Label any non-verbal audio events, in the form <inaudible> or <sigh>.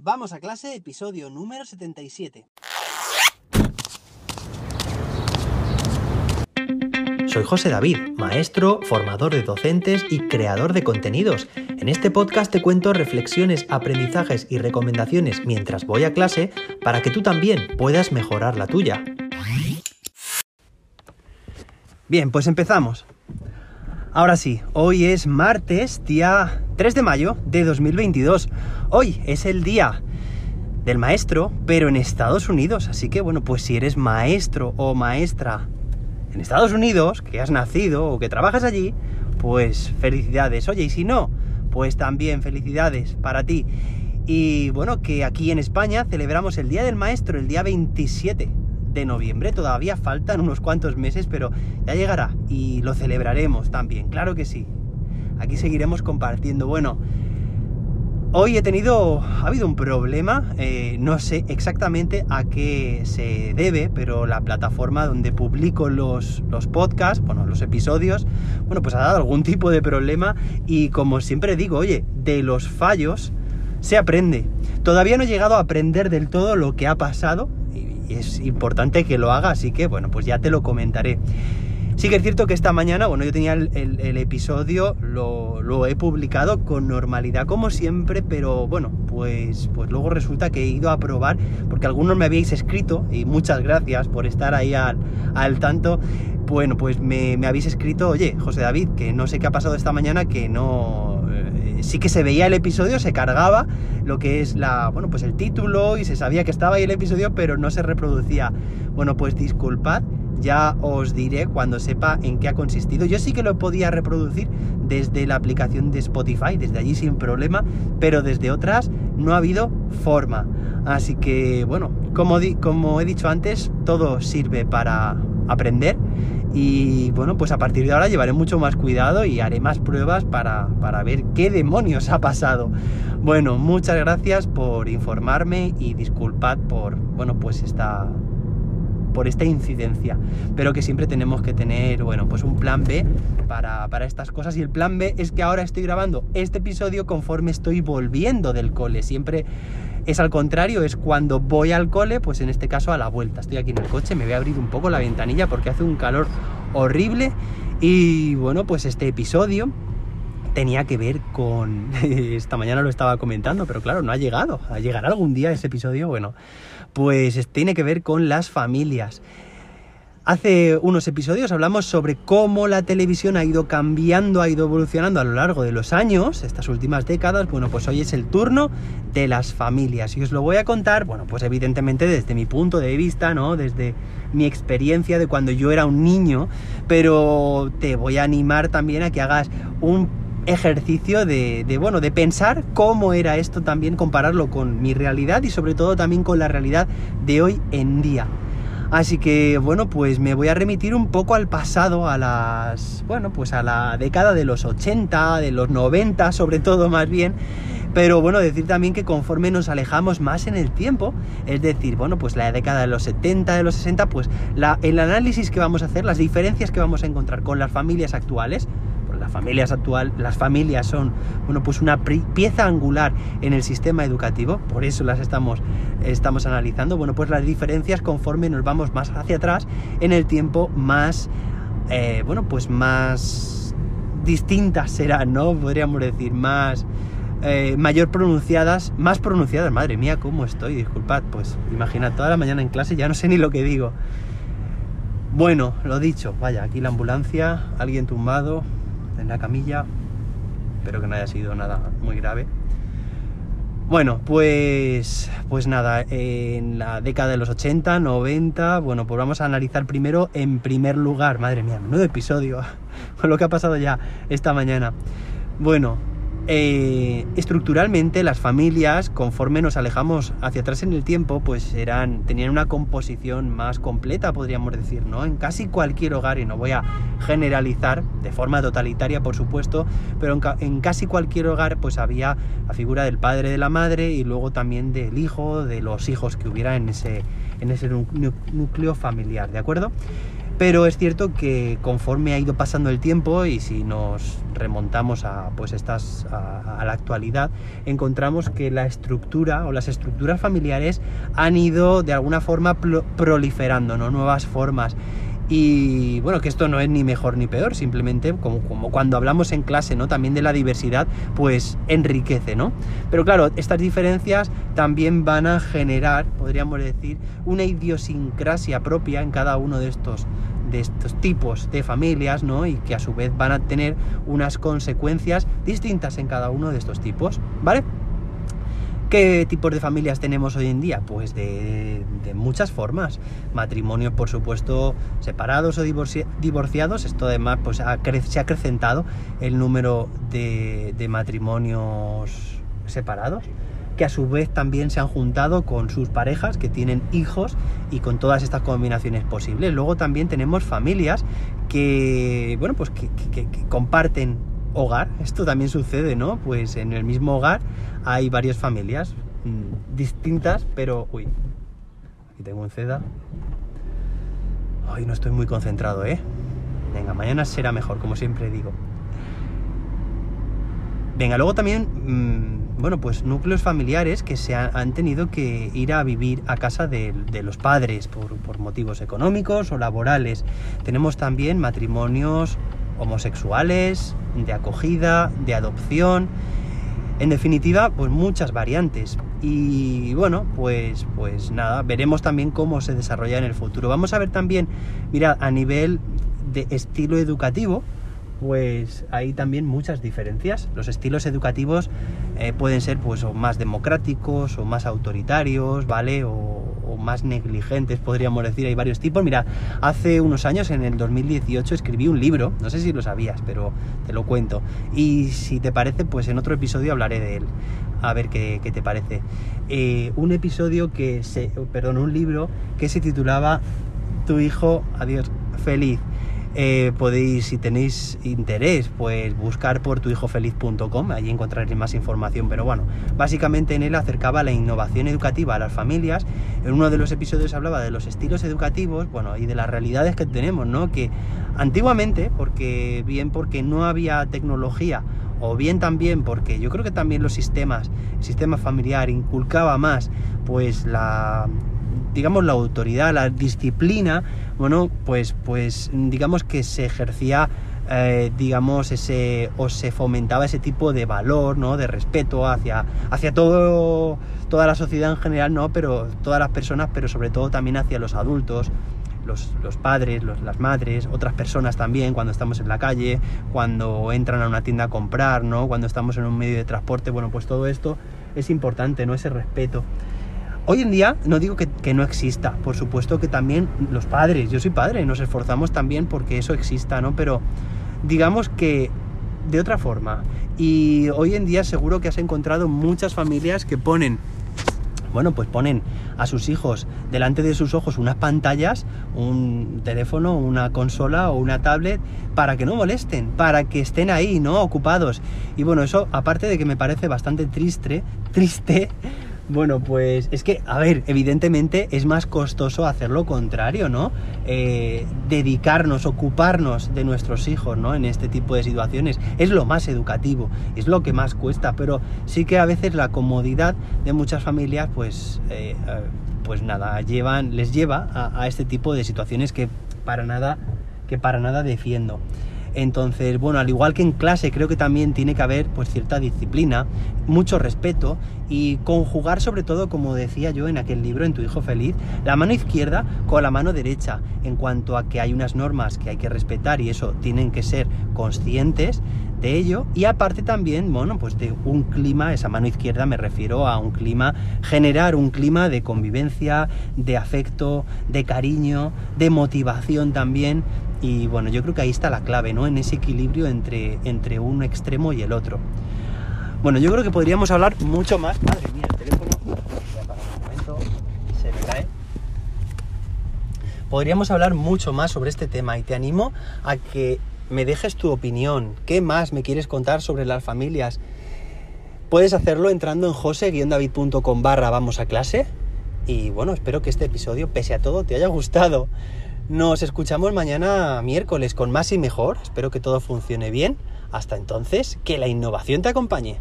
Vamos a clase, episodio número 77. Soy José David, maestro, formador de docentes y creador de contenidos. En este podcast te cuento reflexiones, aprendizajes y recomendaciones mientras voy a clase para que tú también puedas mejorar la tuya. Bien, pues empezamos. Ahora sí, hoy es martes, día 3 de mayo de 2022. Hoy es el día del maestro, pero en Estados Unidos. Así que bueno, pues si eres maestro o maestra en Estados Unidos, que has nacido o que trabajas allí, pues felicidades. Oye, y si no, pues también felicidades para ti. Y bueno, que aquí en España celebramos el Día del Maestro el día 27 de noviembre. Todavía faltan unos cuantos meses, pero ya llegará y lo celebraremos también, claro que sí. Aquí seguiremos compartiendo. Bueno, hoy he tenido, ha habido un problema, eh, no sé exactamente a qué se debe, pero la plataforma donde publico los, los podcasts, bueno, los episodios, bueno, pues ha dado algún tipo de problema y como siempre digo, oye, de los fallos se aprende. Todavía no he llegado a aprender del todo lo que ha pasado, es importante que lo haga, así que bueno, pues ya te lo comentaré. Sí que es cierto que esta mañana, bueno, yo tenía el, episodio, lo, he publicado con normalidad como siempre, pero bueno, pues, pues luego resulta que he ido a probar, porque algunos me habéis escrito, y muchas gracias por estar ahí al, tanto, bueno, pues me, me habéis escrito, oye, José David, que no sé qué ha pasado esta mañana, que no, sí que se veía el episodio, se cargaba lo que es la, bueno, pues el título y se sabía que estaba ahí el episodio, pero no se reproducía. Bueno, pues disculpad, ya os diré cuando sepa en qué ha consistido. Yo sí que lo podía reproducir desde la aplicación de Spotify, desde allí sin problema, pero desde otras no ha habido forma. Así que, bueno, como, como he dicho antes, todo sirve para aprender y bueno, pues a partir de ahora llevaré mucho más cuidado y haré más pruebas para, ver qué demonios ha pasado. Bueno, muchas gracias por informarme y disculpad por, bueno, pues esta por esta incidencia, pero que siempre tenemos que tener, bueno, pues un plan B para, para, estas cosas y el plan B es que ahora estoy grabando este episodio conforme estoy volviendo del cole, siempre es al contrario, es cuando voy al cole, pues en este caso a la vuelta. Estoy aquí en el coche, me voy a abrir un poco la ventanilla porque hace un calor horrible. Y bueno, pues este episodio tenía que ver con... <laughs> Esta mañana lo estaba comentando, pero claro, no ha llegado. ¿A llegar algún día ese episodio? Bueno, pues tiene que ver con las familias. Hace unos episodios hablamos sobre cómo la televisión ha ido cambiando, ha ido evolucionando a lo largo de los años, estas últimas décadas. Bueno, pues hoy es el turno de las familias y os lo voy a contar, bueno, pues evidentemente desde mi punto de vista, ¿no? Desde mi experiencia de cuando yo era un niño, pero te voy a animar también a que hagas un ejercicio de, bueno, de pensar cómo era esto también, compararlo con mi realidad y sobre todo también con la realidad de hoy en día. Así que bueno, pues me voy a remitir un poco al pasado, a las, bueno, pues a la década de los 80, de los 90 sobre todo más bien. Pero bueno, decir también que conforme nos alejamos más en el tiempo, es decir, bueno, pues la década de los 70, de los 60, pues la, el análisis que vamos a hacer, las diferencias que vamos a encontrar con las familias actuales, las familias actual, las familias son, bueno, pues una pieza angular en el sistema educativo, por eso las estamos, estamos analizando, bueno, pues las diferencias conforme nos vamos más hacia atrás en el tiempo más, eh, bueno, pues más distintas serán, ¿no? Podríamos decir, más... Eh, mayor pronunciadas, más pronunciadas, madre mía, cómo estoy, disculpad, pues imagina toda la mañana en clase, ya no sé ni lo que digo. Bueno, lo dicho, vaya, aquí la ambulancia, alguien tumbado, en la camilla. Espero que no haya sido nada muy grave. Bueno, pues, pues nada, en la década de los 80, 90, bueno, pues vamos a analizar primero en primer lugar, madre mía, menudo episodio, <laughs> con lo que ha pasado ya esta mañana. Bueno, eh, estructuralmente las familias, conforme nos alejamos hacia atrás en el tiempo, pues eran, tenían una composición más completa, podríamos decir, ¿no? En casi cualquier hogar, y no voy a generalizar de forma totalitaria, por supuesto, pero en, casi cualquier hogar, pues había la figura del padre, de la madre, y luego también del hijo, de los hijos que hubiera en ese, en ese núcleo familiar, ¿de acuerdo? Pero es cierto que conforme ha ido pasando el tiempo y si nos remontamos a, pues estas, a, la actualidad, encontramos que la estructura o las estructuras familiares han ido de alguna forma proliferando, ¿no? Nuevas formas. Y bueno, que esto no es ni mejor ni peor, simplemente como, cuando hablamos en clase, ¿no? También de la diversidad, pues enriquece, ¿no? Pero claro, estas diferencias también van a generar, podríamos decir, una idiosincrasia propia en cada uno de estos de estos tipos de familias, ¿no? Y que a su vez van a tener unas consecuencias distintas en cada uno de estos tipos, ¿vale? ¿Qué tipos de familias tenemos hoy en día? Pues de, muchas formas. Matrimonios, por supuesto, separados o divorciados. Esto además pues, se ha acrecentado el número de, matrimonios separados que a su vez también se han juntado con sus parejas que tienen hijos y con todas estas combinaciones posibles. Luego también tenemos familias que, bueno, pues que, comparten hogar. Esto también sucede, ¿no? Pues en el mismo hogar hay varias familias mm, distintas, pero... Uy, aquí tengo un CEDA. Hoy no estoy muy concentrado, ¿eh? Venga, mañana será mejor, como siempre digo. Venga, luego también... Mm, bueno, pues núcleos familiares que se han, tenido que ir a vivir a casa de, los padres por, motivos económicos o laborales. Tenemos también matrimonios homosexuales, de acogida, de adopción. En definitiva, pues muchas variantes. Y bueno, pues, pues nada, veremos también cómo se desarrolla en el futuro. Vamos a ver también, mira, a nivel de estilo educativo, pues hay también muchas diferencias. Los estilos educativos eh, pueden ser pues o más democráticos o más autoritarios, ¿vale? O, más negligentes, podríamos decir, hay varios tipos. Mira, hace unos años, en el 2018, escribí un libro, no sé si lo sabías, pero te lo cuento. Y si te parece, pues en otro episodio hablaré de él. A ver qué, te parece. Eh, un episodio que se, perdón, un libro que se titulaba Tu hijo, adiós, feliz. Eh, podéis, si tenéis interés, pues buscar por tuhijofeliz.com, allí encontraréis más información. Pero bueno, básicamente en él acercaba la innovación educativa a las familias. En uno de los episodios hablaba de los estilos educativos, bueno, y de las realidades que tenemos, ¿no? Que antiguamente, porque bien porque no había tecnología o bien también porque yo creo que también los sistemas, el sistema familiar inculcaba más pues la digamos, la autoridad, la disciplina, bueno, pues, pues digamos que se ejercía, eh, digamos, ese, o se fomentaba ese tipo de valor, ¿no? De respeto hacia, hacia todo, toda la sociedad en general, ¿no? Pero todas las personas, pero sobre todo también hacia los adultos, los, padres, las madres, otras personas también, cuando estamos en la calle, cuando entran a una tienda a comprar, ¿no? Cuando estamos en un medio de transporte, bueno, pues todo esto es importante, ¿no? Ese respeto. Hoy en día no digo que, no exista, por supuesto que también los padres, yo soy padre, nos esforzamos también porque eso exista, ¿no? Pero digamos que de otra forma. Y hoy en día seguro que has encontrado muchas familias que ponen bueno, pues ponen a sus hijos delante de sus ojos unas pantallas, un teléfono, una consola o una tablet para que no molesten, para que estén ahí, ¿no? Ocupados. Y bueno, eso aparte de que me parece bastante triste, triste, bueno, pues es que, a ver, evidentemente es más costoso hacer lo contrario, ¿no? Eh, dedicarnos, ocuparnos de nuestros hijos, ¿no? En este tipo de situaciones. Es lo más educativo, es lo que más cuesta, pero sí que a veces la comodidad de muchas familias, pues, eh, eh, pues nada, llevan, les lleva a, a este tipo de situaciones que para nada, que para nada defiendo. Entonces, bueno, al igual que en clase, creo que también tiene que haber pues cierta disciplina, mucho respeto y conjugar sobre todo, como decía yo en aquel libro, en Tu Hijo Feliz, la mano izquierda con la mano derecha, en cuanto a que hay unas normas que hay que respetar y eso tienen que ser conscientes de ello. Y aparte también, bueno, pues de un clima, esa mano izquierda me refiero a un clima, generar un clima de convivencia, de afecto, de cariño, de motivación también y bueno, yo creo que ahí está la clave, ¿no? En ese equilibrio entre, entre un extremo y el otro. Bueno, yo creo que podríamos hablar mucho más. Madre mía, el teléfono. Momento. Se me cae. Podríamos hablar mucho más sobre este tema y te animo a que me dejes tu opinión. ¿Qué más me quieres contar sobre las familias? Puedes hacerlo entrando en jose-david.com barra vamos a clase. Y bueno, espero que este episodio, pese a todo, te haya gustado. Nos escuchamos mañana miércoles con más y mejor. Espero que todo funcione bien. Hasta entonces, que la innovación te acompañe.